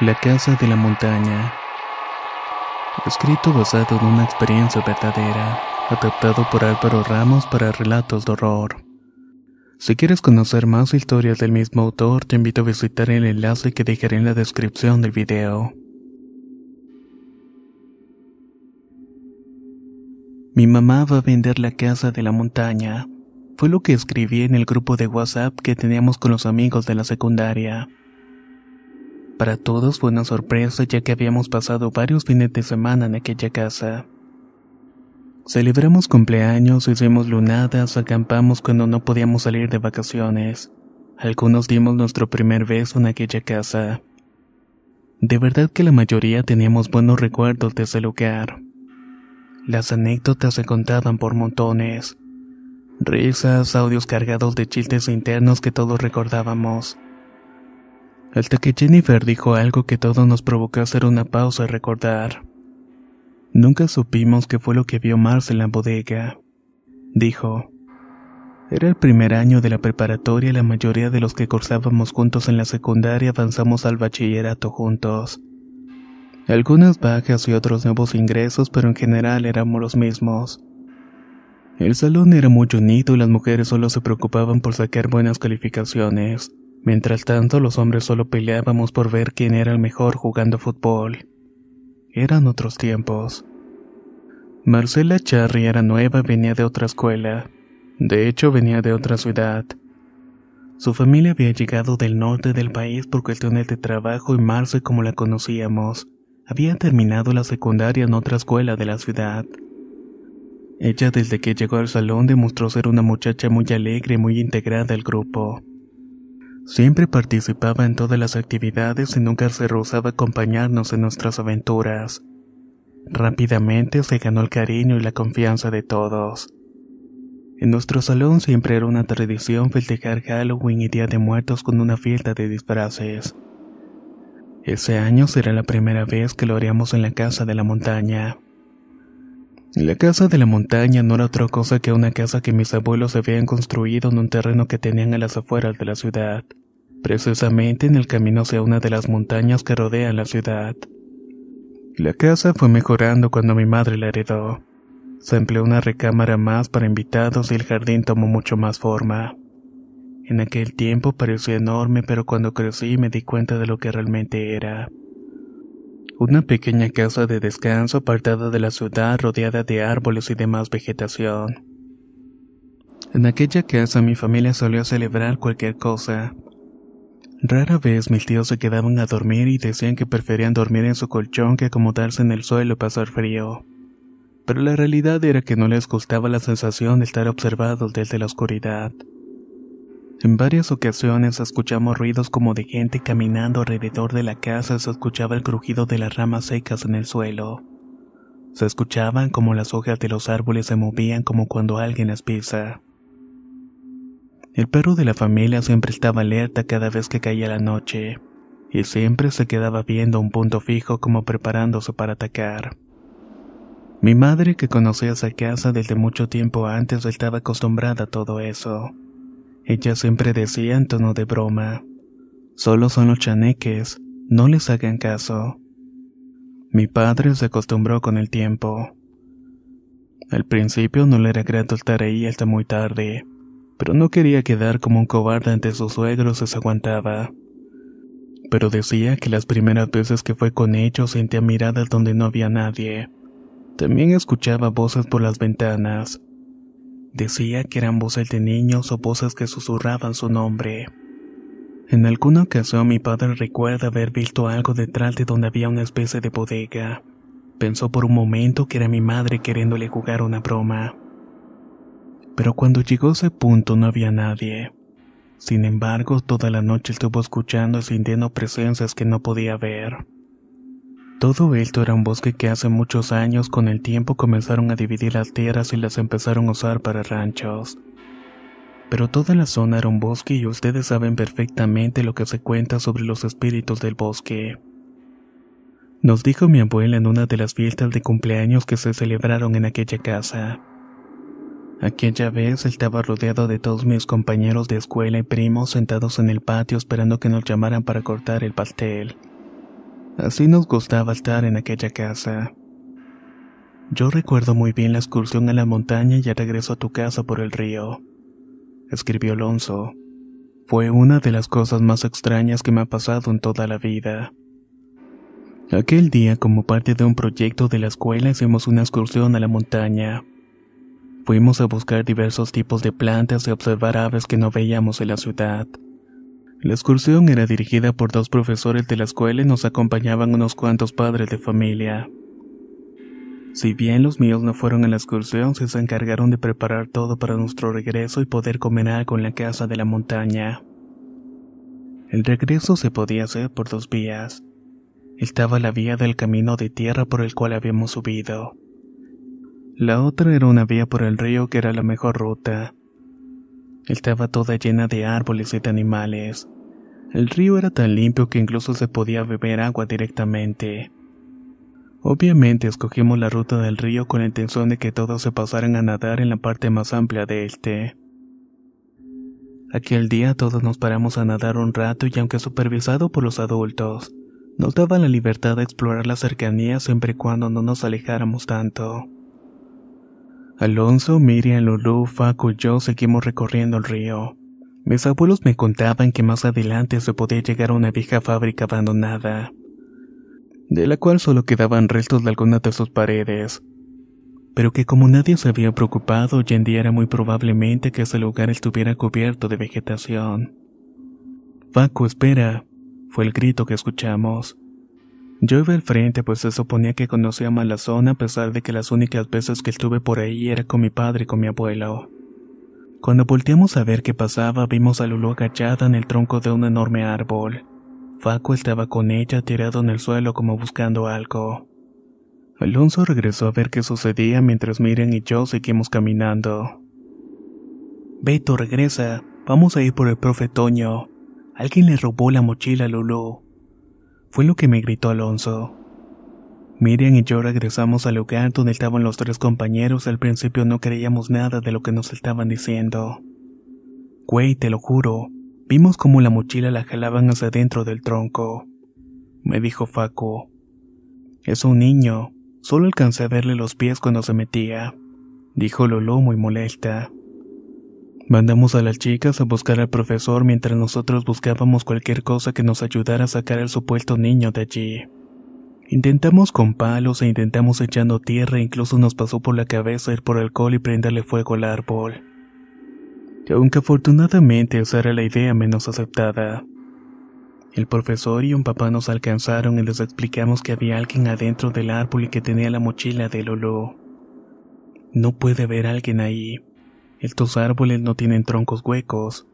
La Casa de la Montaña. Escrito basado en una experiencia verdadera, adaptado por Álvaro Ramos para relatos de horror. Si quieres conocer más historias del mismo autor, te invito a visitar el enlace que dejaré en la descripción del video. Mi mamá va a vender la casa de la montaña. Fue lo que escribí en el grupo de WhatsApp que teníamos con los amigos de la secundaria. Para todos fue una sorpresa ya que habíamos pasado varios fines de semana en aquella casa. Celebramos cumpleaños, hicimos lunadas, acampamos cuando no podíamos salir de vacaciones. Algunos dimos nuestro primer beso en aquella casa. De verdad que la mayoría teníamos buenos recuerdos de ese lugar. Las anécdotas se contaban por montones. Risas, audios cargados de chistes internos que todos recordábamos. Hasta que Jennifer dijo algo que todo nos provocó hacer una pausa y recordar. Nunca supimos qué fue lo que vio Mars en la bodega. Dijo. Era el primer año de la preparatoria y la mayoría de los que cursábamos juntos en la secundaria avanzamos al bachillerato juntos. Algunas bajas y otros nuevos ingresos, pero en general éramos los mismos. El salón era muy unido y las mujeres solo se preocupaban por sacar buenas calificaciones. Mientras tanto, los hombres solo peleábamos por ver quién era el mejor jugando fútbol. Eran otros tiempos. Marcela Charry era nueva venía de otra escuela. De hecho, venía de otra ciudad. Su familia había llegado del norte del país por cuestiones de trabajo y Marce, como la conocíamos, había terminado la secundaria en otra escuela de la ciudad. Ella desde que llegó al salón demostró ser una muchacha muy alegre y muy integrada al grupo. Siempre participaba en todas las actividades y nunca se rehusaba a acompañarnos en nuestras aventuras. Rápidamente se ganó el cariño y la confianza de todos. En nuestro salón siempre era una tradición festejar Halloween y Día de Muertos con una fiesta de disfraces. Ese año será la primera vez que lo haríamos en la casa de la montaña. La casa de la montaña no era otra cosa que una casa que mis abuelos habían construido en un terreno que tenían a las afueras de la ciudad, precisamente en el camino hacia una de las montañas que rodean la ciudad. La casa fue mejorando cuando mi madre la heredó. Se empleó una recámara más para invitados y el jardín tomó mucho más forma. En aquel tiempo parecía enorme, pero cuando crecí me di cuenta de lo que realmente era. Una pequeña casa de descanso apartada de la ciudad rodeada de árboles y demás vegetación. En aquella casa mi familia solía celebrar cualquier cosa. Rara vez mis tíos se quedaban a dormir y decían que preferían dormir en su colchón que acomodarse en el suelo y pasar frío. Pero la realidad era que no les gustaba la sensación de estar observados desde la oscuridad. En varias ocasiones escuchamos ruidos como de gente caminando alrededor de la casa, se escuchaba el crujido de las ramas secas en el suelo. Se escuchaban como las hojas de los árboles se movían como cuando alguien las pisa. El perro de la familia siempre estaba alerta cada vez que caía la noche, y siempre se quedaba viendo un punto fijo como preparándose para atacar. Mi madre, que conocía esa casa desde mucho tiempo antes, estaba acostumbrada a todo eso. Ella siempre decía en tono de broma, solo son los chaneques, no les hagan caso. Mi padre se acostumbró con el tiempo. Al principio no le era grato estar ahí hasta muy tarde, pero no quería quedar como un cobarde ante sus suegros y se aguantaba. Pero decía que las primeras veces que fue con ellos sentía miradas donde no había nadie. También escuchaba voces por las ventanas. Decía que eran voces de niños o voces que susurraban su nombre. En alguna ocasión mi padre recuerda haber visto algo detrás de donde había una especie de bodega. Pensó por un momento que era mi madre queriéndole jugar una broma. Pero cuando llegó ese punto no había nadie. Sin embargo, toda la noche estuvo escuchando y sintiendo presencias que no podía ver. Todo esto era un bosque que hace muchos años con el tiempo comenzaron a dividir las tierras y las empezaron a usar para ranchos pero toda la zona era un bosque y ustedes saben perfectamente lo que se cuenta sobre los espíritus del bosque. Nos dijo mi abuela en una de las fiestas de cumpleaños que se celebraron en aquella casa. Aquella vez estaba rodeado de todos mis compañeros de escuela y primos sentados en el patio esperando que nos llamaran para cortar el pastel. Así nos gustaba estar en aquella casa. Yo recuerdo muy bien la excursión a la montaña y el regreso a tu casa por el río escribió Alonso. Fue una de las cosas más extrañas que me ha pasado en toda la vida. Aquel día, como parte de un proyecto de la escuela, hicimos una excursión a la montaña. Fuimos a buscar diversos tipos de plantas y observar aves que no veíamos en la ciudad. La excursión era dirigida por dos profesores de la escuela y nos acompañaban unos cuantos padres de familia. Si bien los míos no fueron a la excursión, se encargaron de preparar todo para nuestro regreso y poder comer algo en la casa de la montaña. El regreso se podía hacer por dos vías. Estaba la vía del camino de tierra por el cual habíamos subido. La otra era una vía por el río que era la mejor ruta. Estaba toda llena de árboles y de animales. El río era tan limpio que incluso se podía beber agua directamente. Obviamente escogimos la ruta del río con la intención de que todos se pasaran a nadar en la parte más amplia de este. Aquel día todos nos paramos a nadar un rato y aunque supervisado por los adultos, nos daba la libertad de explorar la cercanía siempre y cuando no nos alejáramos tanto. Alonso, Miriam, Lulu, Facu y yo seguimos recorriendo el río. Mis abuelos me contaban que más adelante se podía llegar a una vieja fábrica abandonada de la cual solo quedaban restos de algunas de sus paredes, pero que como nadie se había preocupado, hoy en día era muy probablemente que ese lugar estuviera cubierto de vegetación. Facu, espera, fue el grito que escuchamos. Yo iba al frente pues se suponía que conocía más la zona a pesar de que las únicas veces que estuve por ahí era con mi padre y con mi abuelo. Cuando volteamos a ver qué pasaba, vimos a Lulu agachada en el tronco de un enorme árbol. Faco estaba con ella tirado en el suelo como buscando algo. Alonso regresó a ver qué sucedía mientras Miriam y yo seguimos caminando. Beto, regresa. Vamos a ir por el profe Toño. Alguien le robó la mochila a Lulú. Fue lo que me gritó Alonso. Miriam y yo regresamos al lugar donde estaban los tres compañeros. Al principio no creíamos nada de lo que nos estaban diciendo. Güey, te lo juro, Vimos cómo la mochila la jalaban hacia dentro del tronco. Me dijo Facu. Es un niño. Solo alcancé a verle los pies cuando se metía. Dijo Lolo muy molesta. Mandamos a las chicas a buscar al profesor mientras nosotros buscábamos cualquier cosa que nos ayudara a sacar al supuesto niño de allí. Intentamos con palos e intentamos echando tierra incluso nos pasó por la cabeza ir por alcohol y prenderle fuego al árbol aunque afortunadamente esa era la idea menos aceptada. El profesor y un papá nos alcanzaron y les explicamos que había alguien adentro del árbol y que tenía la mochila de Lolo. No puede haber alguien ahí. Estos árboles no tienen troncos huecos.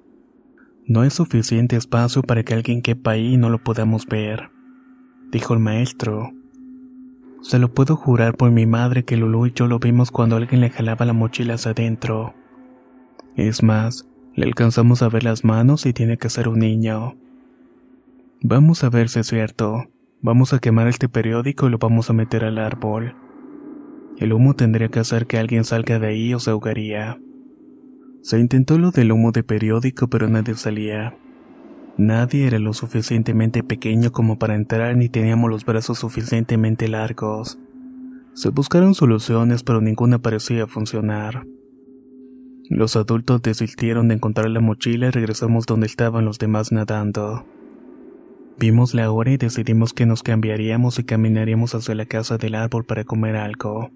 No hay suficiente espacio para que alguien quepa ahí y no lo podamos ver, dijo el maestro. Se lo puedo jurar por mi madre que Lulu y yo lo vimos cuando alguien le jalaba la mochila hacia adentro. Es más, le alcanzamos a ver las manos y tiene que ser un niño. Vamos a ver si es cierto. Vamos a quemar este periódico y lo vamos a meter al árbol. El humo tendría que hacer que alguien salga de ahí o se ahogaría. Se intentó lo del humo de periódico, pero nadie salía. Nadie era lo suficientemente pequeño como para entrar ni teníamos los brazos suficientemente largos. Se buscaron soluciones, pero ninguna parecía funcionar. Los adultos desistieron de encontrar la mochila y regresamos donde estaban los demás nadando. Vimos la hora y decidimos que nos cambiaríamos y caminaríamos hacia la casa del árbol para comer algo.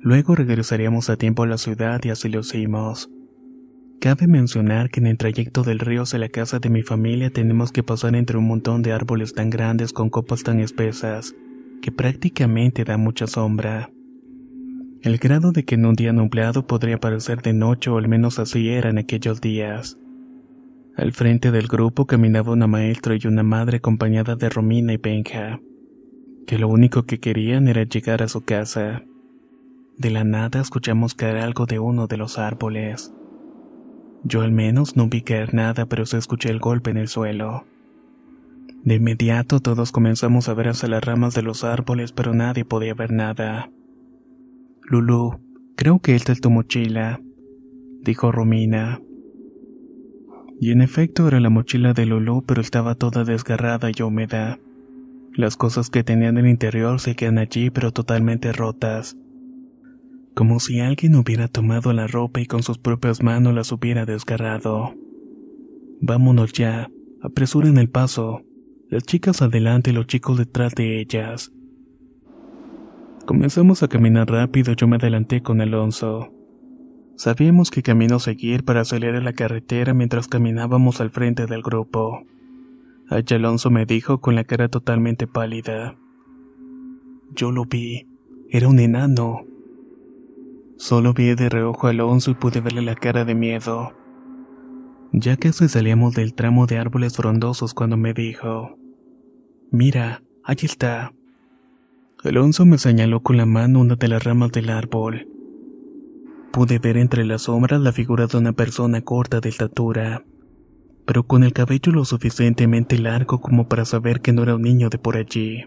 Luego regresaríamos a tiempo a la ciudad y así lo hicimos. Cabe mencionar que en el trayecto del río hacia la casa de mi familia tenemos que pasar entre un montón de árboles tan grandes con copas tan espesas, que prácticamente da mucha sombra. El grado de que en un día nublado podría parecer de noche o al menos así era en aquellos días. Al frente del grupo caminaba una maestra y una madre acompañada de Romina y Benja, que lo único que querían era llegar a su casa. De la nada escuchamos caer algo de uno de los árboles. Yo al menos no vi caer nada, pero se escuché el golpe en el suelo. De inmediato todos comenzamos a ver hacia las ramas de los árboles, pero nadie podía ver nada. Lulu, creo que esta es tu mochila, dijo Romina. Y en efecto era la mochila de Lulu, pero estaba toda desgarrada y húmeda. Las cosas que tenía en el interior se quedan allí, pero totalmente rotas como si alguien hubiera tomado la ropa y con sus propias manos las hubiera desgarrado. Vámonos ya, apresuren el paso, las chicas adelante y los chicos detrás de ellas. Comenzamos a caminar rápido, yo me adelanté con Alonso. Sabíamos qué camino seguir para salir a la carretera mientras caminábamos al frente del grupo. Allá Alonso me dijo con la cara totalmente pálida. Yo lo vi. Era un enano. Solo vi de reojo a Alonso y pude verle la cara de miedo. Ya casi salíamos del tramo de árboles frondosos cuando me dijo, Mira, allí está. Alonso me señaló con la mano una de las ramas del árbol. Pude ver entre las sombras la figura de una persona corta de estatura, pero con el cabello lo suficientemente largo como para saber que no era un niño de por allí.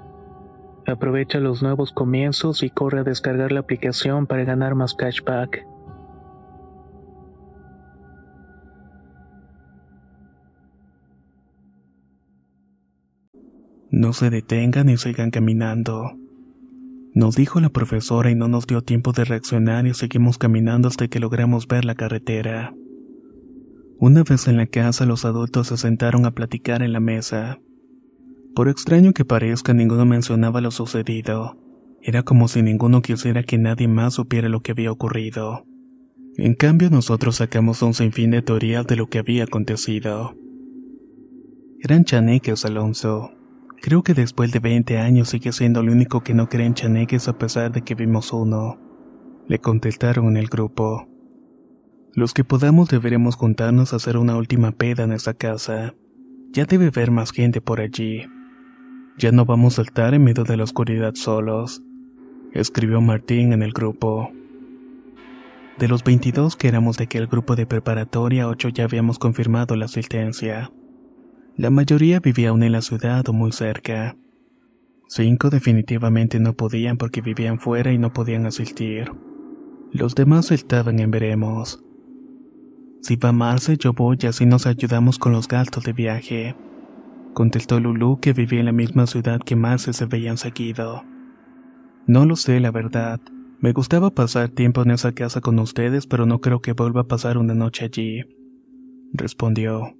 Aprovecha los nuevos comienzos y corre a descargar la aplicación para ganar más cashback. No se detengan y sigan caminando. Nos dijo la profesora y no nos dio tiempo de reaccionar y seguimos caminando hasta que logramos ver la carretera. Una vez en la casa los adultos se sentaron a platicar en la mesa. Por extraño que parezca, ninguno mencionaba lo sucedido. Era como si ninguno quisiera que nadie más supiera lo que había ocurrido. En cambio, nosotros sacamos un sinfín de teorías de lo que había acontecido. Eran chaneques, Alonso. Creo que después de 20 años sigue siendo el único que no cree en chaneques a pesar de que vimos uno. Le contestaron en el grupo. Los que podamos deberemos juntarnos a hacer una última peda en esa casa. Ya debe haber más gente por allí. Ya no vamos a saltar en medio de la oscuridad solos, escribió Martín en el grupo. De los 22 que éramos de aquel grupo de preparatoria, ocho ya habíamos confirmado la asistencia. La mayoría vivía aún en la ciudad o muy cerca. Cinco definitivamente no podían porque vivían fuera y no podían asistir. Los demás estaban en veremos. Si va Marce, yo voy y así nos ayudamos con los gastos de viaje. Contestó Lulu que vivía en la misma ciudad que Marce se veían seguido. No lo sé, la verdad. Me gustaba pasar tiempo en esa casa con ustedes, pero no creo que vuelva a pasar una noche allí. Respondió.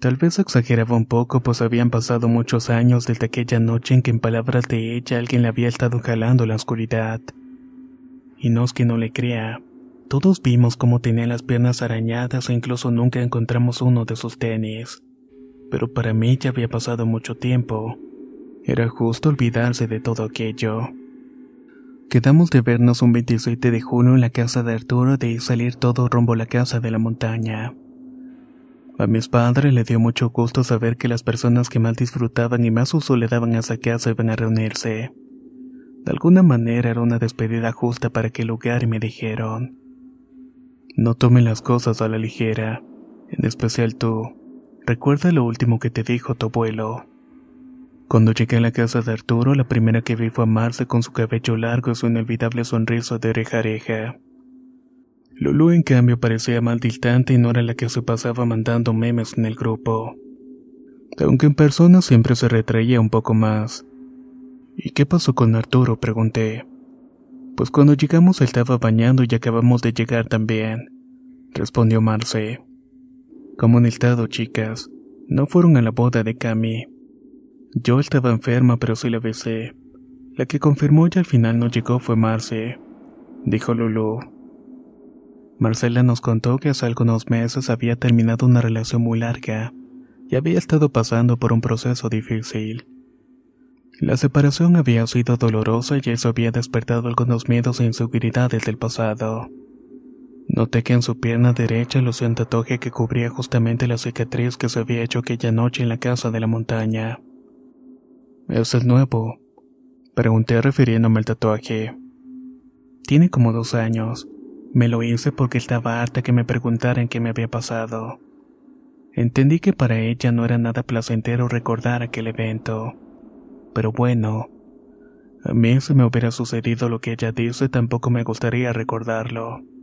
Tal vez exageraba un poco, pues habían pasado muchos años desde aquella noche en que en palabras de ella alguien le había estado jalando la oscuridad. Y no es que no le crea. Todos vimos cómo tenía las piernas arañadas e incluso nunca encontramos uno de sus tenis. Pero para mí ya había pasado mucho tiempo. Era justo olvidarse de todo aquello. Quedamos de vernos un 27 de junio en la casa de Arturo de salir todo rumbo a la casa de la montaña. A mis padres le dio mucho gusto saber que las personas que más disfrutaban y más uso le daban a esa casa iban a reunirse. De alguna manera era una despedida justa para aquel lugar y me dijeron, no tomen las cosas a la ligera, en especial tú. Recuerda lo último que te dijo tu abuelo. Cuando llegué a la casa de Arturo, la primera que vi fue a Marce con su cabello largo y su inolvidable sonrisa de oreja a oreja. Lulu, en cambio, parecía mal distante y no era la que se pasaba mandando memes en el grupo. Aunque en persona siempre se retraía un poco más. ¿Y qué pasó con Arturo? pregunté. Pues cuando llegamos él estaba bañando y acabamos de llegar también, respondió Marce. Estado, chicas. No fueron a la boda de Cami. Yo estaba enferma, pero sí la besé. La que confirmó y al final no llegó fue Marce, dijo Lulu. Marcela nos contó que hace algunos meses había terminado una relación muy larga y había estado pasando por un proceso difícil. La separación había sido dolorosa y eso había despertado algunos miedos e inseguridades del pasado. Noté que en su pierna derecha lucía un tatuaje que cubría justamente la cicatriz que se había hecho aquella noche en la casa de la montaña. ¿Es el nuevo? Pregunté refiriéndome al tatuaje. Tiene como dos años. Me lo hice porque estaba harta que me preguntaran qué me había pasado. Entendí que para ella no era nada placentero recordar aquel evento. Pero bueno, a mí si me hubiera sucedido lo que ella dice tampoco me gustaría recordarlo.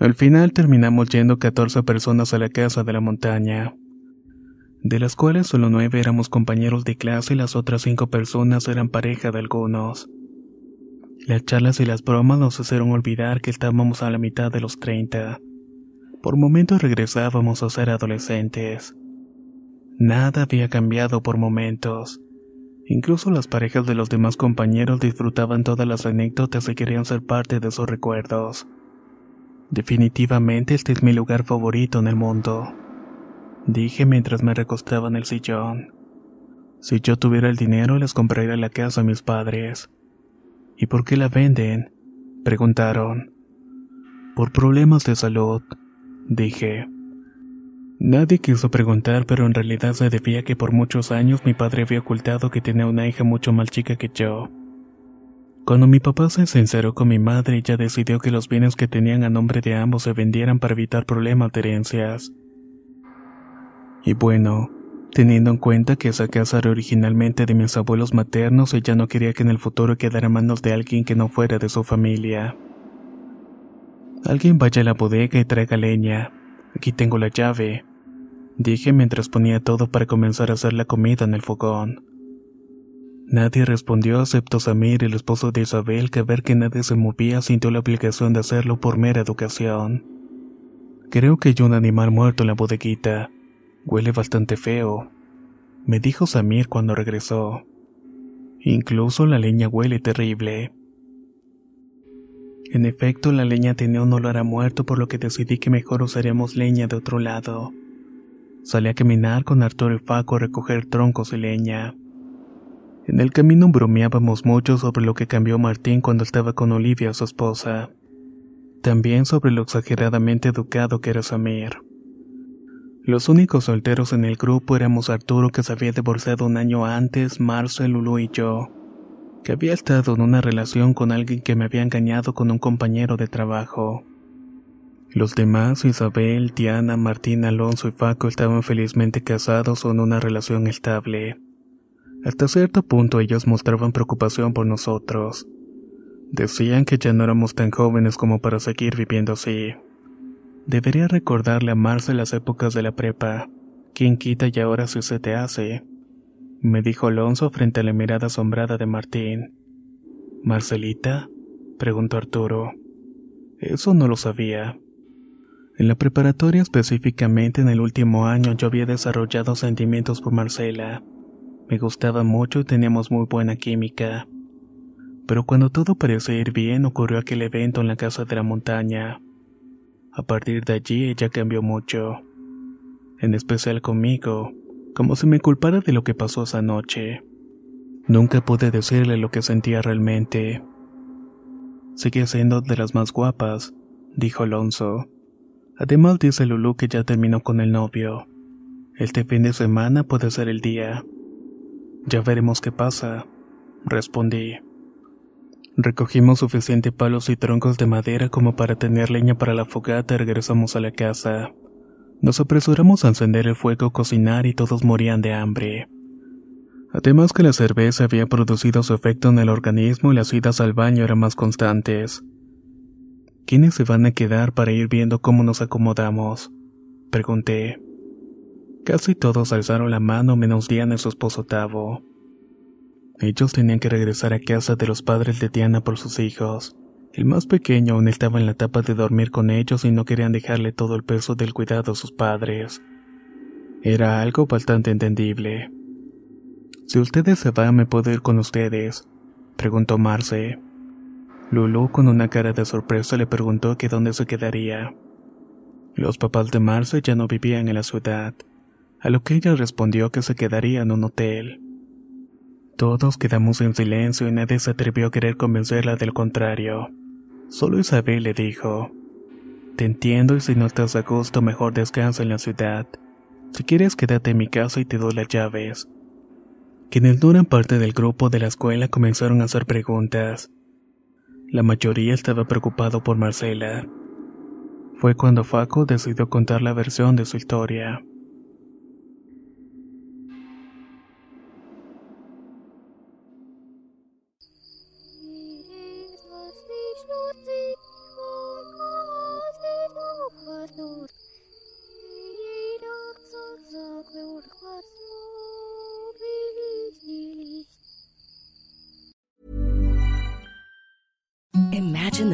Al final terminamos yendo 14 personas a la casa de la montaña, de las cuales solo nueve éramos compañeros de clase y las otras cinco personas eran pareja de algunos. Las charlas y las bromas nos hicieron olvidar que estábamos a la mitad de los 30. Por momentos regresábamos a ser adolescentes. Nada había cambiado por momentos. Incluso las parejas de los demás compañeros disfrutaban todas las anécdotas y querían ser parte de sus recuerdos. Definitivamente este es mi lugar favorito en el mundo, dije mientras me recostaba en el sillón. Si yo tuviera el dinero les compraría la casa a mis padres. ¿Y por qué la venden? Preguntaron. Por problemas de salud, dije. Nadie quiso preguntar, pero en realidad se debía que por muchos años mi padre había ocultado que tenía una hija mucho más chica que yo. Cuando mi papá se sinceró con mi madre, ella decidió que los bienes que tenían a nombre de ambos se vendieran para evitar problemas de herencias. Y bueno, Teniendo en cuenta que esa casa era originalmente de mis abuelos maternos, ella no quería que en el futuro quedara en manos de alguien que no fuera de su familia. Alguien vaya a la bodega y traiga leña. Aquí tengo la llave, dije mientras ponía todo para comenzar a hacer la comida en el fogón. Nadie respondió excepto Samir, el esposo de Isabel, que ver que nadie se movía sintió la obligación de hacerlo por mera educación. Creo que hay un animal muerto en la bodeguita. Huele bastante feo, me dijo Samir cuando regresó. Incluso la leña huele terrible. En efecto, la leña tenía un olor a muerto, por lo que decidí que mejor usaríamos leña de otro lado. Salí a caminar con Arturo y Faco a recoger troncos y leña. En el camino bromeábamos mucho sobre lo que cambió Martín cuando estaba con Olivia, su esposa. También sobre lo exageradamente educado que era Samir. Los únicos solteros en el grupo éramos Arturo que se había divorciado un año antes, Marcel, Lulu y yo que había estado en una relación con alguien que me había engañado con un compañero de trabajo. Los demás, Isabel, Diana, Martín, Alonso y Paco estaban felizmente casados o en una relación estable. Hasta cierto punto ellos mostraban preocupación por nosotros. Decían que ya no éramos tan jóvenes como para seguir viviendo así. Debería recordarle a Marce las épocas de la prepa. ¿Quién quita y ahora si se te hace? me dijo Alonso frente a la mirada asombrada de Martín. ¿Marcelita? preguntó Arturo. Eso no lo sabía. En la preparatoria, específicamente en el último año, yo había desarrollado sentimientos por Marcela. Me gustaba mucho y teníamos muy buena química. Pero cuando todo parecía ir bien, ocurrió aquel evento en la casa de la montaña. A partir de allí, ella cambió mucho. En especial conmigo como si me culpara de lo que pasó esa noche. Nunca pude decirle lo que sentía realmente. Sigue siendo de las más guapas, dijo Alonso. Además dice Lulu que ya terminó con el novio. Este fin de semana puede ser el día. Ya veremos qué pasa, respondí. Recogimos suficiente palos y troncos de madera como para tener leña para la fogata y regresamos a la casa. Nos apresuramos a encender el fuego, cocinar y todos morían de hambre. Además que la cerveza había producido su efecto en el organismo y las idas al baño eran más constantes. ¿Quiénes se van a quedar para ir viendo cómo nos acomodamos? Pregunté. Casi todos alzaron la mano menos Diana y su esposo Tavo. Ellos tenían que regresar a casa de los padres de Diana por sus hijos. El más pequeño aún estaba en la etapa de dormir con ellos y no querían dejarle todo el peso del cuidado a sus padres. Era algo bastante entendible. Si ustedes se van, ¿me puedo ir con ustedes? preguntó Marce. Lulu, con una cara de sorpresa, le preguntó que dónde se quedaría. Los papás de Marce ya no vivían en la ciudad, a lo que ella respondió que se quedaría en un hotel. Todos quedamos en silencio y nadie se atrevió a querer convencerla del contrario. Solo Isabel le dijo, Te entiendo y si no estás a gusto mejor descansa en la ciudad. Si quieres quédate en mi casa y te doy las llaves. Quienes no eran parte del grupo de la escuela comenzaron a hacer preguntas. La mayoría estaba preocupado por Marcela. Fue cuando Faco decidió contar la versión de su historia.